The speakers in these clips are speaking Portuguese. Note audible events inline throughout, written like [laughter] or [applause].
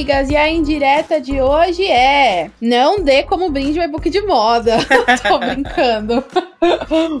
Amigas, e a indireta de hoje é: não dê como brinde o e-book de moda. [laughs] Tô brincando.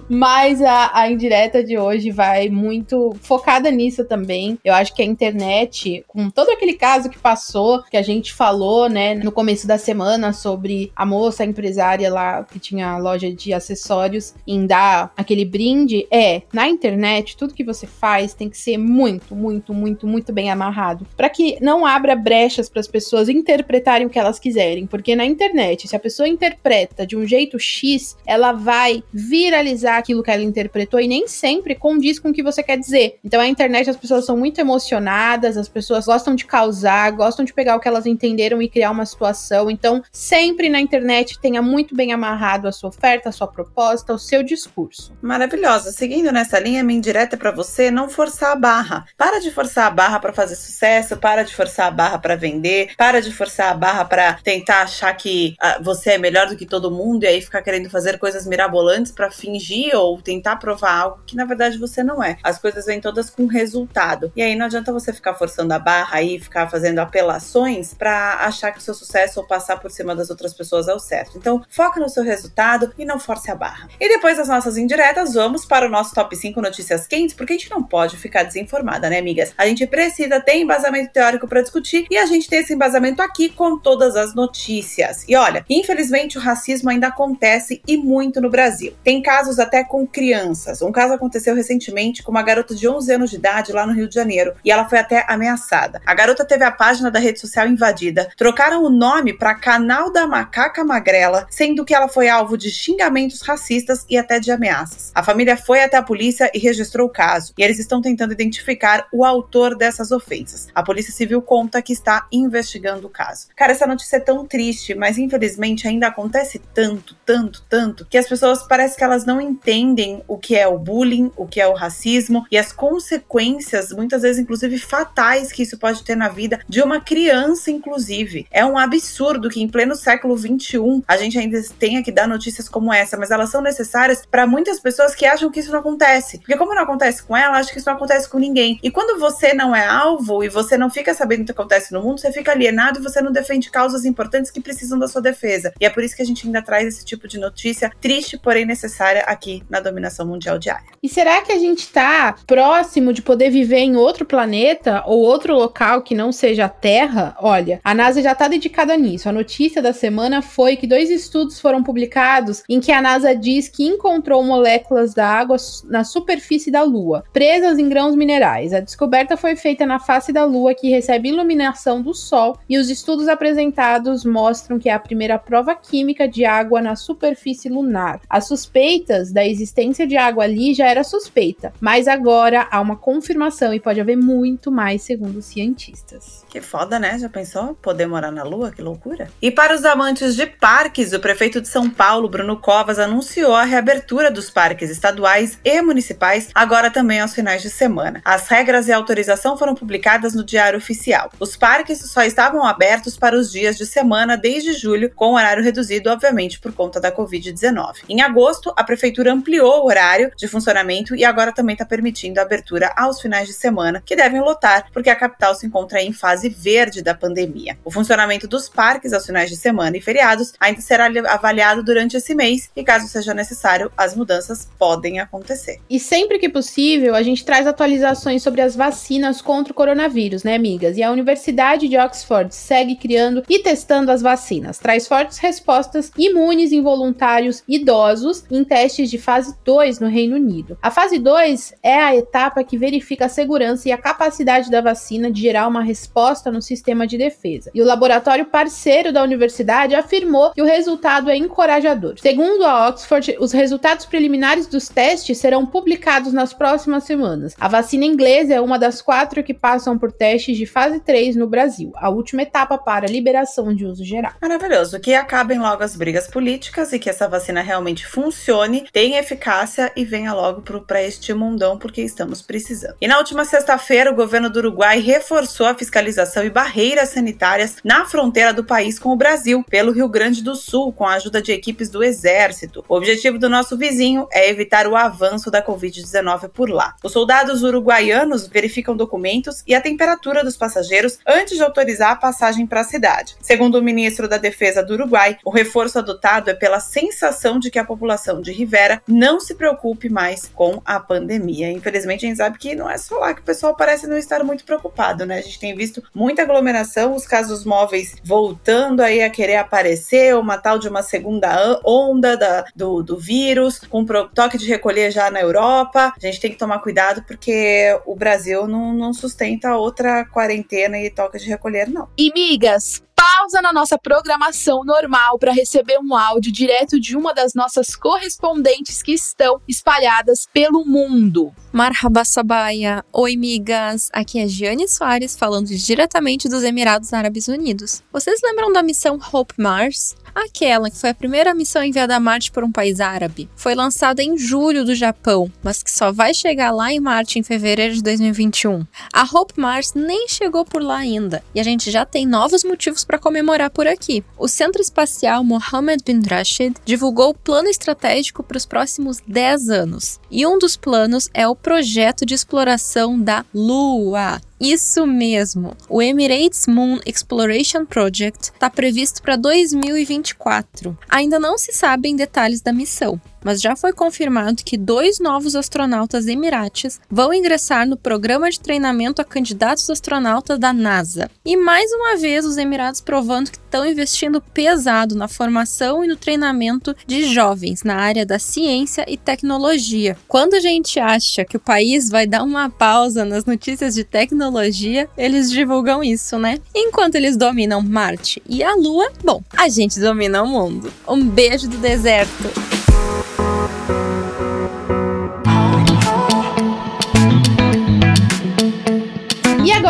Mas a, a indireta de hoje vai muito focada nisso também. Eu acho que a internet, com todo aquele caso que passou, que a gente falou, né, no começo da semana sobre a moça a empresária lá que tinha loja de acessórios em dar aquele brinde, é, na internet, tudo que você faz tem que ser muito, muito, muito, muito bem amarrado para que não abra brechas para as pessoas interpretarem o que elas quiserem, porque na internet, se a pessoa interpreta de um jeito X, ela vai viralizar aquilo que ela interpretou e nem sempre condiz com o que você quer dizer. Então a internet as pessoas são muito emocionadas, as pessoas gostam de causar, gostam de pegar o que elas entenderam e criar uma situação. Então, sempre na internet tenha muito bem amarrado a sua oferta, a sua proposta, o seu discurso. Maravilhosa. Seguindo nessa linha, minha indireta para você não forçar a barra. Para de forçar a barra para fazer sucesso para de forçar a barra para vender, para de forçar a barra para tentar achar que uh, você é melhor do que todo mundo e aí ficar querendo fazer coisas mirabolantes para fingir ou tentar provar algo que na verdade você não é. As coisas vêm todas com resultado. E aí não adianta você ficar forçando a barra aí, ficar fazendo apelações para achar que o seu sucesso ou passar por cima das outras pessoas é o certo. Então, foca no seu resultado e não force a barra. E depois das nossas indiretas, vamos para o nosso top 5 notícias quentes, porque a gente não pode ficar desinformada, né, amigas? A gente precisa ter embasamento teórico para discutir e a gente tem esse embasamento aqui com todas as notícias. E olha, infelizmente o racismo ainda acontece e muito no Brasil. Tem casos até com crianças. Um caso aconteceu recentemente com uma garota de 11 anos de idade lá no Rio de Janeiro e ela foi até ameaçada. A garota teve a página da rede social invadida, trocaram o nome para Canal da Macaca Magrela, sendo que ela foi alvo de xingamentos racistas e até de ameaças. A família foi até a polícia e registrou o caso, e eles estão tentando identificar o autor dessas ofensas. A Polícia Civil conta que está investigando o caso. Cara, essa notícia é tão triste, mas infelizmente ainda acontece tanto, tanto, tanto, que as pessoas parece que elas não entendem o que é o bullying, o que é o racismo e as consequências, muitas vezes inclusive fatais, que isso pode ter na vida de uma criança, inclusive. É um absurdo que em pleno século 21 a gente ainda tenha que dar notícias como essa, mas elas são necessárias para muitas pessoas que acham que isso não acontece. Porque como não acontece com ela, acho que isso não acontece com ninguém. E quando você não é alvo e você não fica sabendo o que acontece no mundo, você fica alienado e você não defende causas importantes que precisam da sua defesa. E é por isso que a gente ainda traz esse tipo de notícia triste, porém necessária aqui na dominação mundial diária. E será que a gente está próximo de poder viver em outro planeta ou outro local que não seja a Terra? Olha, a NASA já está dedicada nisso. A notícia da semana foi que dois estudos foram publicados em que a NASA diz que encontrou moléculas da água na superfície da Lua, presas em grãos minerais. A descoberta foi feita na face da Lua que recebe iluminação do Sol, e os estudos apresentados mostram que é a primeira prova química de água na superfície lunar. As suspeitas da existência de água ali já era suspeita, mas agora há uma confirmação e pode haver muito mais, segundo os cientistas. Que foda, né? Já pensou? Poder morar na Lua? Que loucura. E para os amantes de parques, o prefeito de São Paulo, Bruno Covas, anunciou a reabertura dos parques estaduais e municipais, agora também aos finais de semana. As regras e autorização foram publicadas no Diário Oficial. Os parques só estavam abertos para os dias de semana desde julho, com horário reduzido, obviamente, por conta da Covid-19. Em agosto, a prefeitura ampliou o horário de funcionamento e agora também está permitindo a abertura aos finais de semana, que devem lotar, porque a capital se encontra em fase verde da pandemia. O funcionamento dos parques aos finais de semana e feriados ainda será avaliado durante esse mês e, caso seja necessário, as mudanças podem acontecer. E sempre que possível, a gente traz atualizações sobre as vacinas contra o coronavírus né, amigas? E a Universidade de Oxford segue criando e testando as vacinas. Traz fortes respostas imunes em voluntários idosos em testes de fase 2 no Reino Unido. A fase 2 é a etapa que verifica a segurança e a capacidade da vacina de gerar uma resposta no sistema de defesa. E o laboratório parceiro da universidade afirmou que o resultado é encorajador. Segundo a Oxford, os resultados preliminares dos testes serão publicados nas próximas semanas. A vacina inglesa é uma das quatro que passam por testes de fase 3 no Brasil, a última etapa para liberação de uso geral. Maravilhoso. Que acabem logo as brigas políticas e que essa vacina realmente funcione, tenha eficácia e venha logo para este mundão, porque estamos precisando. E na última sexta-feira, o governo do Uruguai reforçou a fiscalização e barreiras sanitárias na fronteira do país com o Brasil, pelo Rio Grande do Sul, com a ajuda de equipes do Exército. O objetivo do nosso vizinho é evitar o avanço da Covid-19 por lá. Os soldados uruguaianos verificam documentos e a temperatura dos passageiros antes de autorizar a passagem para a cidade. Segundo o ministro da Defesa do Uruguai, o reforço adotado é pela sensação de que a população de Rivera não se preocupe mais com a pandemia. Infelizmente, a gente sabe que não é só lá que o pessoal parece não estar muito preocupado, né? A gente tem visto muita aglomeração, os casos móveis voltando aí a querer aparecer, uma tal de uma segunda onda da, do, do vírus, com toque de recolher já na Europa. A gente tem que tomar cuidado porque o Brasil não, não sustenta outra quarentena e toque de recolher, não. E migas, pausa na nossa programação normal para receber um áudio direto de uma das nossas correspondentes que estão espalhadas pelo mundo. Marhaba Sabaya. Oi, migas. Aqui é Giane Soares falando diretamente dos Emirados Árabes Unidos. Vocês lembram da missão Hope Mars? Aquela que foi a primeira missão enviada a Marte por um país árabe. Foi lançada em julho do Japão, mas que só vai chegar lá em Marte em fevereiro de 2021. A Hope Mars nem chegou por lá ainda, e a gente já tem novos motivos para comemorar por aqui. O Centro Espacial Mohammed bin Rashid divulgou o plano estratégico para os próximos 10 anos. E um dos planos é o projeto de exploração da Lua. Isso mesmo! O Emirates Moon Exploration Project está previsto para 2024. Ainda não se sabem detalhes da missão, mas já foi confirmado que dois novos astronautas emirates vão ingressar no programa de treinamento a candidatos astronautas da NASA. E mais uma vez, os Emirados provando que estão investindo pesado na formação e no treinamento de jovens na área da ciência e tecnologia. Quando a gente acha que o país vai dar uma pausa nas notícias de tecnologia, eles divulgam isso, né? Enquanto eles dominam Marte e a Lua, bom, a gente domina o mundo. Um beijo do deserto!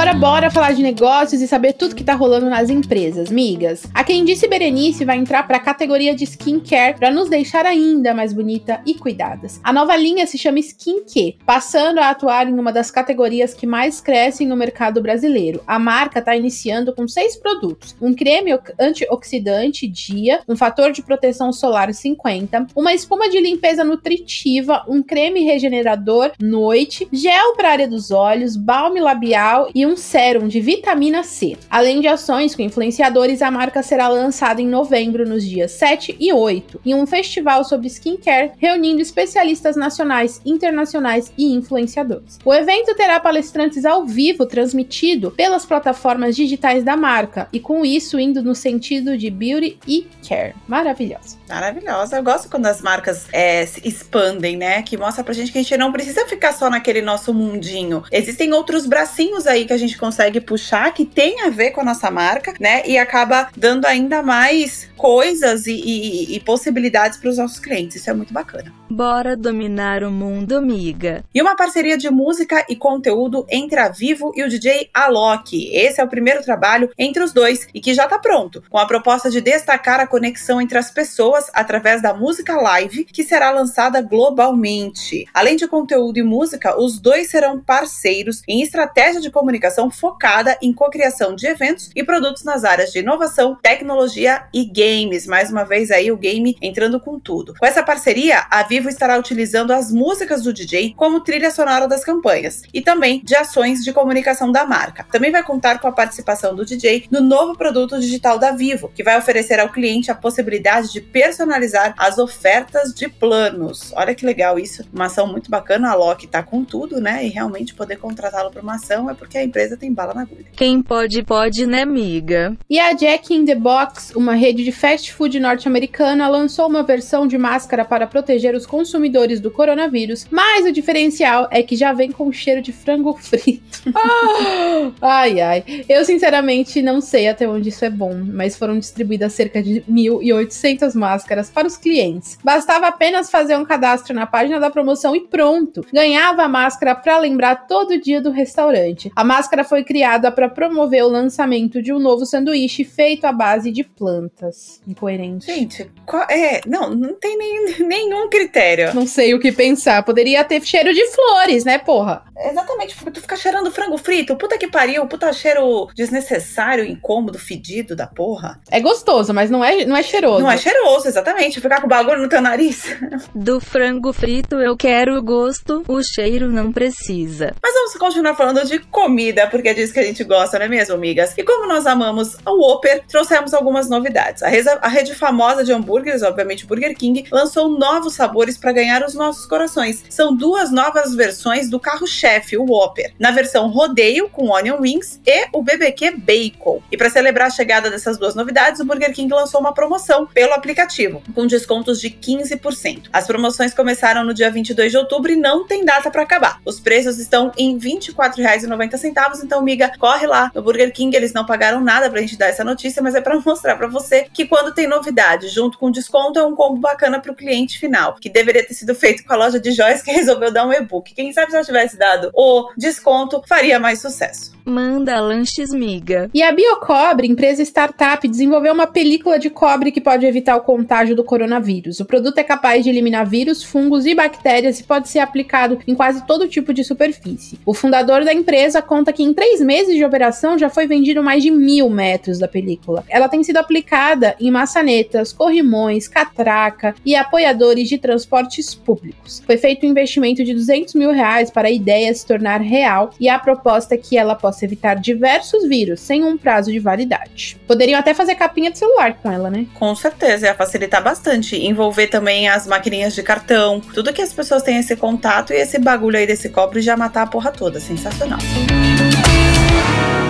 Agora bora falar de negócios e saber tudo que tá rolando nas empresas, migas. A quem disse Berenice vai entrar para a categoria de skincare para nos deixar ainda mais bonita e cuidadas. A nova linha se chama Skincare, passando a atuar em uma das categorias que mais crescem no mercado brasileiro. A marca está iniciando com seis produtos: um creme antioxidante dia, um fator de proteção solar 50, uma espuma de limpeza nutritiva, um creme regenerador noite, gel para área dos olhos, balme labial e e um sérum de vitamina C. Além de ações com influenciadores, a marca será lançada em novembro, nos dias 7 e 8, em um festival sobre skincare, reunindo especialistas nacionais, internacionais e influenciadores. O evento terá palestrantes ao vivo transmitido pelas plataformas digitais da marca, e com isso indo no sentido de beauty e care. Maravilhosa. Maravilhosa. Eu gosto quando as marcas é, se expandem, né? Que mostra pra gente que a gente não precisa ficar só naquele nosso mundinho. Existem outros bracinhos aí que a gente consegue puxar que tem a ver com a nossa marca, né? E acaba dando ainda mais coisas e, e, e possibilidades para os nossos clientes. Isso é muito bacana. Bora dominar o mundo, amiga. E uma parceria de música e conteúdo entre a Vivo e o DJ Alok. Esse é o primeiro trabalho entre os dois e que já está pronto, com a proposta de destacar a conexão entre as pessoas através da música live, que será lançada globalmente. Além de conteúdo e música, os dois serão parceiros em estratégia de comunicação focada em cocriação de eventos e produtos nas áreas de inovação, tecnologia e games. Mais uma vez aí o game entrando com tudo. Com essa parceria, a Vivo Vivo estará utilizando as músicas do DJ como trilha sonora das campanhas e também de ações de comunicação da marca. Também vai contar com a participação do DJ no novo produto digital da Vivo, que vai oferecer ao cliente a possibilidade de personalizar as ofertas de planos. Olha que legal isso, uma ação muito bacana. A Loki tá com tudo, né? E realmente poder contratá-lo para uma ação é porque a empresa tem bala na agulha. Quem pode, pode, né, amiga? E a Jack in the Box, uma rede de fast food norte-americana, lançou uma versão de máscara para proteger os consumidores do coronavírus, mas o diferencial é que já vem com cheiro de frango frito. Ah, [laughs] ai, ai. Eu, sinceramente, não sei até onde isso é bom, mas foram distribuídas cerca de 1.800 máscaras para os clientes. Bastava apenas fazer um cadastro na página da promoção e pronto. Ganhava a máscara para lembrar todo dia do restaurante. A máscara foi criada para promover o lançamento de um novo sanduíche feito à base de plantas. Incoerente. Gente, qual, é, não, não tem nem, nenhum critério. Não sei o que pensar. Poderia ter cheiro de flores, né, porra? Exatamente, porque tu fica cheirando frango frito. Puta que pariu, puta cheiro desnecessário, incômodo, fedido da porra. É gostoso, mas não é, não é cheiroso. Não é cheiroso, exatamente. Ficar com bagulho no teu nariz. [laughs] Do frango frito eu quero o gosto, o cheiro não precisa. Mas vamos continuar falando de comida, porque é disso que a gente gosta, não é mesmo, amigas? E como nós amamos o Whopper, trouxemos algumas novidades. A, rede famosa de hambúrgueres, obviamente Burger King, lançou novos sabores para ganhar os nossos corações. São duas novas versões do carro-chefe, o Whopper. Na versão rodeio, com onion rings, e o BBQ Bacon. E para celebrar a chegada dessas duas novidades, o Burger King lançou uma promoção pelo aplicativo, com descontos de 15%. As promoções começaram no dia 22 de outubro e não tem data para acabar. Os preços estão em R$ 24,90, então, miga, corre lá no Burger King. Eles não pagaram nada pra gente dar essa notícia, mas é para [laughs] mostrar para você que quando tem novidade junto com desconto é um combo bacana para o cliente final, que deveria ter sido feito com a loja de joias que [laughs] resolveu dar um e-book. Quem sabe se ela tivesse dado o desconto, faria mais sucesso. Manda lanches miga. E a Biocobre, empresa startup, desenvolveu uma película de cobre que pode evitar o contágio do coronavírus. O produto é capaz de eliminar vírus, fungos e bactérias e pode ser aplicado em quase todo tipo de superfície. O fundador da empresa conta que em três meses de operação já foi vendido mais de mil metros da película. Ela tem sido aplicada em maçanetas, corrimões, catraca e apoiadores de transportes públicos. Foi feito um investimento de 200 mil reais para a ideia se tornar real e a proposta é que ela possa evitar diversos vírus sem um prazo de validade. Poderiam até fazer capinha de celular com ela, né? Com certeza, ia facilitar bastante. Envolver também as maquininhas de cartão, tudo que as pessoas têm esse contato e esse bagulho aí desse cobre já matar a porra toda. Sensacional. É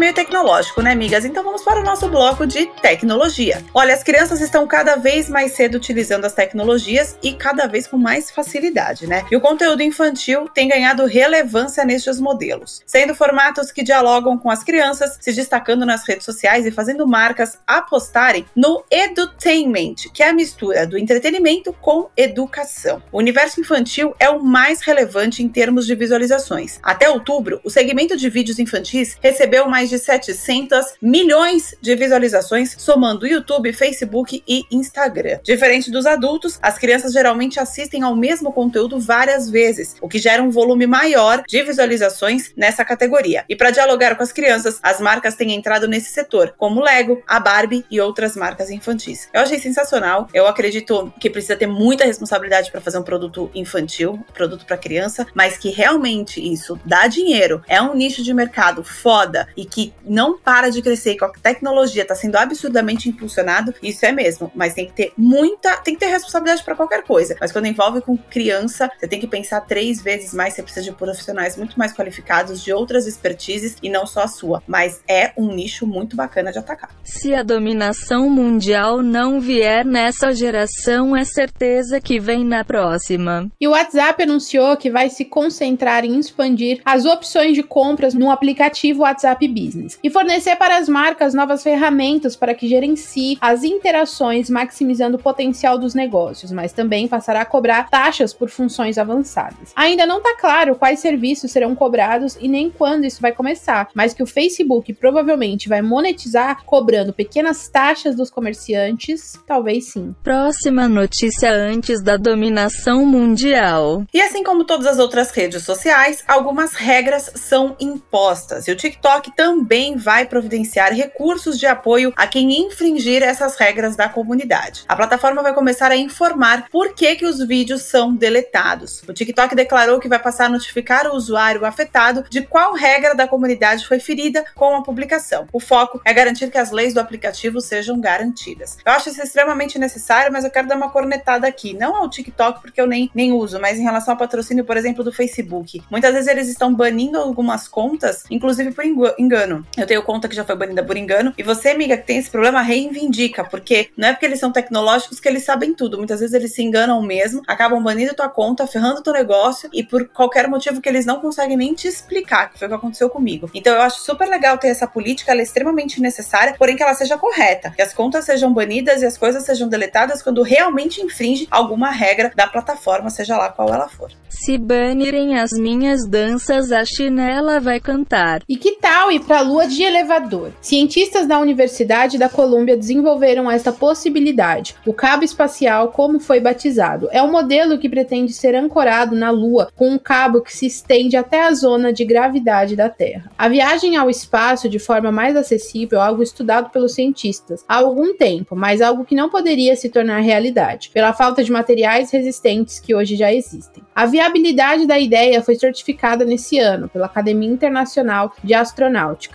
meio tecnológico, né, amigas? Então vamos para o nosso bloco de tecnologia. Olha, as crianças estão cada vez mais cedo utilizando as tecnologias e cada vez com mais facilidade, né? E o conteúdo infantil tem ganhado relevância nestes modelos, sendo formatos que dialogam com as crianças, se destacando nas redes sociais e fazendo marcas apostarem no edutainment, que é a mistura do entretenimento com educação. O universo infantil é o mais relevante em termos de visualizações. Até outubro, o segmento de vídeos infantis recebeu mais de 700 milhões de visualizações, somando YouTube, Facebook e Instagram. Diferente dos adultos, as crianças geralmente assistem ao mesmo conteúdo várias vezes, o que gera um volume maior de visualizações nessa categoria. E para dialogar com as crianças, as marcas têm entrado nesse setor, como Lego, a Barbie e outras marcas infantis. Eu achei sensacional. Eu acredito que precisa ter muita responsabilidade para fazer um produto infantil, produto para criança, mas que realmente isso dá dinheiro, é um nicho de mercado foda e que não para de crescer, que a tecnologia está sendo absurdamente impulsionado, isso é mesmo, mas tem que ter muita, tem que ter responsabilidade para qualquer coisa. Mas quando envolve com criança, você tem que pensar três vezes mais, você precisa de profissionais muito mais qualificados, de outras expertises e não só a sua. Mas é um nicho muito bacana de atacar. Se a dominação mundial não vier nessa geração, é certeza que vem na próxima. E o WhatsApp anunciou que vai se concentrar em expandir as opções de compras no aplicativo WhatsApp Business business e fornecer para as marcas novas ferramentas para que gerencie as interações, maximizando o potencial dos negócios, mas também passará a cobrar taxas por funções avançadas. Ainda não está claro quais serviços serão cobrados e nem quando isso vai começar, mas que o Facebook provavelmente vai monetizar cobrando pequenas taxas dos comerciantes, talvez sim. Próxima notícia antes da dominação mundial. E assim como todas as outras redes sociais, algumas regras são impostas e o TikTok também também vai providenciar recursos de apoio a quem infringir essas regras da comunidade. A plataforma vai começar a informar por que, que os vídeos são deletados. O TikTok declarou que vai passar a notificar o usuário afetado de qual regra da comunidade foi ferida com a publicação. O foco é garantir que as leis do aplicativo sejam garantidas. Eu acho isso extremamente necessário, mas eu quero dar uma cornetada aqui. Não ao TikTok, porque eu nem, nem uso, mas em relação ao patrocínio, por exemplo, do Facebook. Muitas vezes eles estão banindo algumas contas, inclusive por engano. Eu tenho conta que já foi banida por engano, e você, amiga, que tem esse problema, reivindica, porque não é porque eles são tecnológicos que eles sabem tudo. Muitas vezes eles se enganam mesmo, acabam banindo tua conta, ferrando teu negócio, e por qualquer motivo que eles não conseguem nem te explicar, que foi o que aconteceu comigo. Então eu acho super legal ter essa política, ela é extremamente necessária, porém que ela seja correta, que as contas sejam banidas e as coisas sejam deletadas quando realmente infringe alguma regra da plataforma, seja lá qual ela for. Se banirem as minhas danças, a chinela vai cantar. E que tal ir para a lua de elevador? Cientistas da Universidade da Colômbia desenvolveram esta possibilidade. O cabo espacial, como foi batizado, é um modelo que pretende ser ancorado na lua com um cabo que se estende até a zona de gravidade da Terra. A viagem ao espaço de forma mais acessível é algo estudado pelos cientistas há algum tempo, mas algo que não poderia se tornar realidade, pela falta de materiais resistentes que hoje já existem. A viabilidade da ideia foi certificada nesse ano pela Academia Internacional de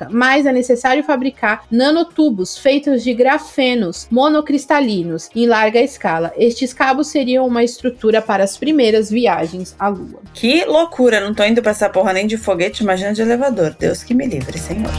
Mas é necessário fabricar nanotubos feitos de grafenos monocristalinos em larga escala. Estes cabos seriam uma estrutura para as primeiras viagens à Lua. Que loucura, não tô indo pra essa porra nem de foguete, imagina de elevador. Deus que me livre, Senhor.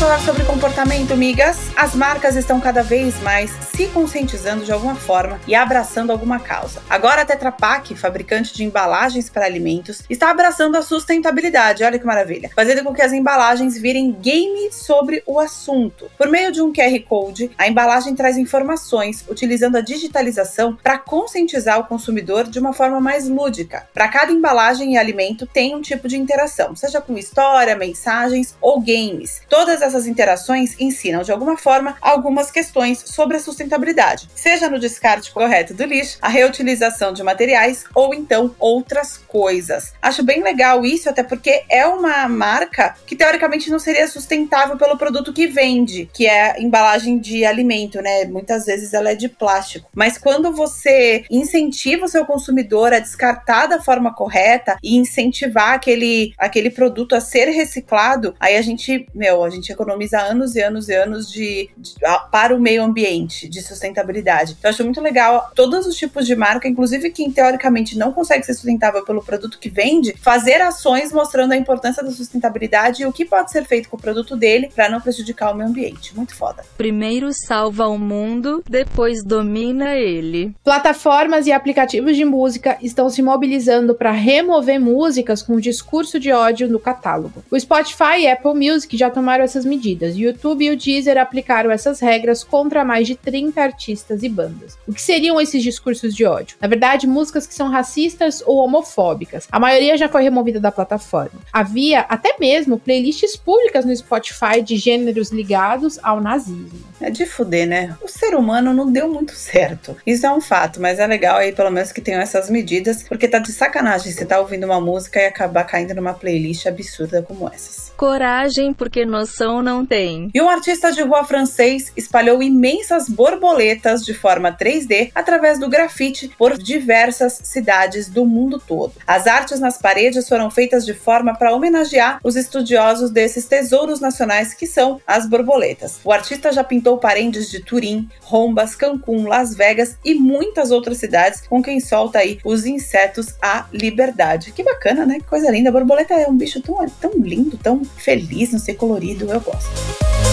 Falar sobre comportamento, migas. As marcas estão cada vez mais se conscientizando de alguma forma e abraçando alguma causa. Agora a Tetra Pak, fabricante de embalagens para alimentos, está abraçando a sustentabilidade. Olha que maravilha. Fazendo com que as embalagens virem game sobre o assunto. Por meio de um QR Code, a embalagem traz informações utilizando a digitalização para conscientizar o consumidor de uma forma mais lúdica. Para cada embalagem e alimento tem um tipo de interação, seja com história, mensagens ou games. Todas essas interações ensinam de alguma forma algumas questões sobre a sustentabilidade, seja no descarte correto do lixo, a reutilização de materiais ou então outras coisas. Acho bem legal isso, até porque é uma marca que teoricamente não seria sustentável pelo produto que vende, que é embalagem de alimento, né? Muitas vezes ela é de plástico. Mas quando você incentiva o seu consumidor a descartar da forma correta e incentivar aquele, aquele produto a ser reciclado, aí a gente, meu, a gente economiza anos e anos e anos de, de para o meio ambiente, de sustentabilidade. Então, eu acho muito legal todos os tipos de marca, inclusive quem teoricamente não consegue ser sustentável pelo produto que vende, fazer ações mostrando a importância da sustentabilidade e o que pode ser feito com o produto dele para não prejudicar o meio ambiente. Muito foda. Primeiro salva o mundo, depois domina ele. Plataformas e aplicativos de música estão se mobilizando para remover músicas com discurso de ódio no catálogo. O Spotify e Apple Music já tomaram essas medidas. O YouTube e o Deezer aplicaram essas regras contra mais de 30 artistas e bandas. O que seriam esses discursos de ódio? Na verdade, músicas que são racistas ou homofóbicas. A maioria já foi removida da plataforma. Havia até mesmo playlists públicas no Spotify de gêneros ligados ao nazismo. É de fuder, né? O ser humano não deu muito certo. Isso é um fato, mas é legal aí pelo menos que tenham essas medidas, porque tá de sacanagem você tá ouvindo uma música e acabar caindo numa playlist absurda como essas. Coragem, porque noção não tem. E um artista de rua francês espalhou imensas borboletas de forma 3D através do grafite por diversas cidades do mundo todo. As artes nas paredes foram feitas de forma para homenagear os estudiosos desses tesouros nacionais que são as borboletas. O artista já pintou paredes de Turim, Rombas, Cancún, Las Vegas e muitas outras cidades com quem solta aí os insetos à liberdade. Que bacana, né? Que coisa linda. A borboleta é um bicho tão, tão lindo, tão feliz, não sei, colorido. Eu gosto.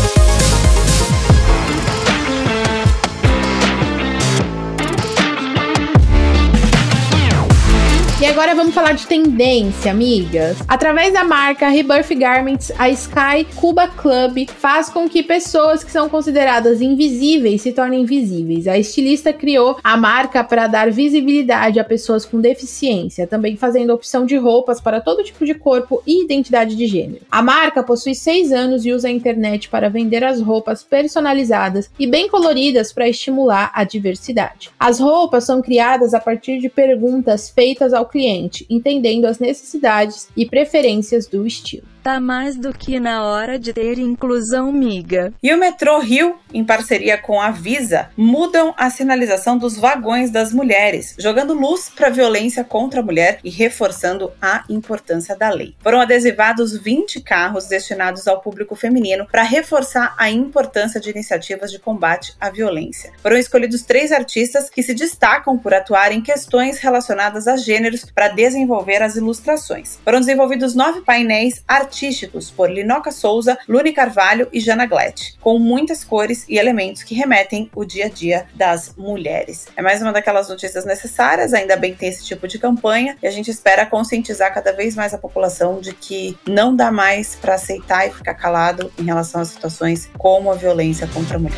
E agora vamos falar de tendência, amigas. Através da marca Rebirth Garments, a Sky Cuba Club faz com que pessoas que são consideradas invisíveis se tornem visíveis. A estilista criou a marca para dar visibilidade a pessoas com deficiência, também fazendo opção de roupas para todo tipo de corpo e identidade de gênero. A marca possui seis anos e usa a internet para vender as roupas personalizadas e bem coloridas para estimular a diversidade. As roupas são criadas a partir de perguntas feitas ao cliente, entendendo as necessidades e preferências do estilo. Tá mais do que na hora de ter inclusão, miga. E o metrô Rio, em parceria com a Visa, mudam a sinalização dos vagões das mulheres, jogando luz para a violência contra a mulher e reforçando a importância da lei. Foram adesivados 20 carros destinados ao público feminino para reforçar a importância de iniciativas de combate à violência. Foram escolhidos três artistas que se destacam por atuar em questões relacionadas a gêneros para desenvolver as ilustrações. Foram desenvolvidos nove painéis artísticos artísticos por Linoca Souza, Lune Carvalho e Jana Glett, com muitas cores e elementos que remetem o dia a dia das mulheres. É mais uma daquelas notícias necessárias, ainda bem que tem esse tipo de campanha, e a gente espera conscientizar cada vez mais a população de que não dá mais para aceitar e ficar calado em relação a situações como a violência contra a mulher.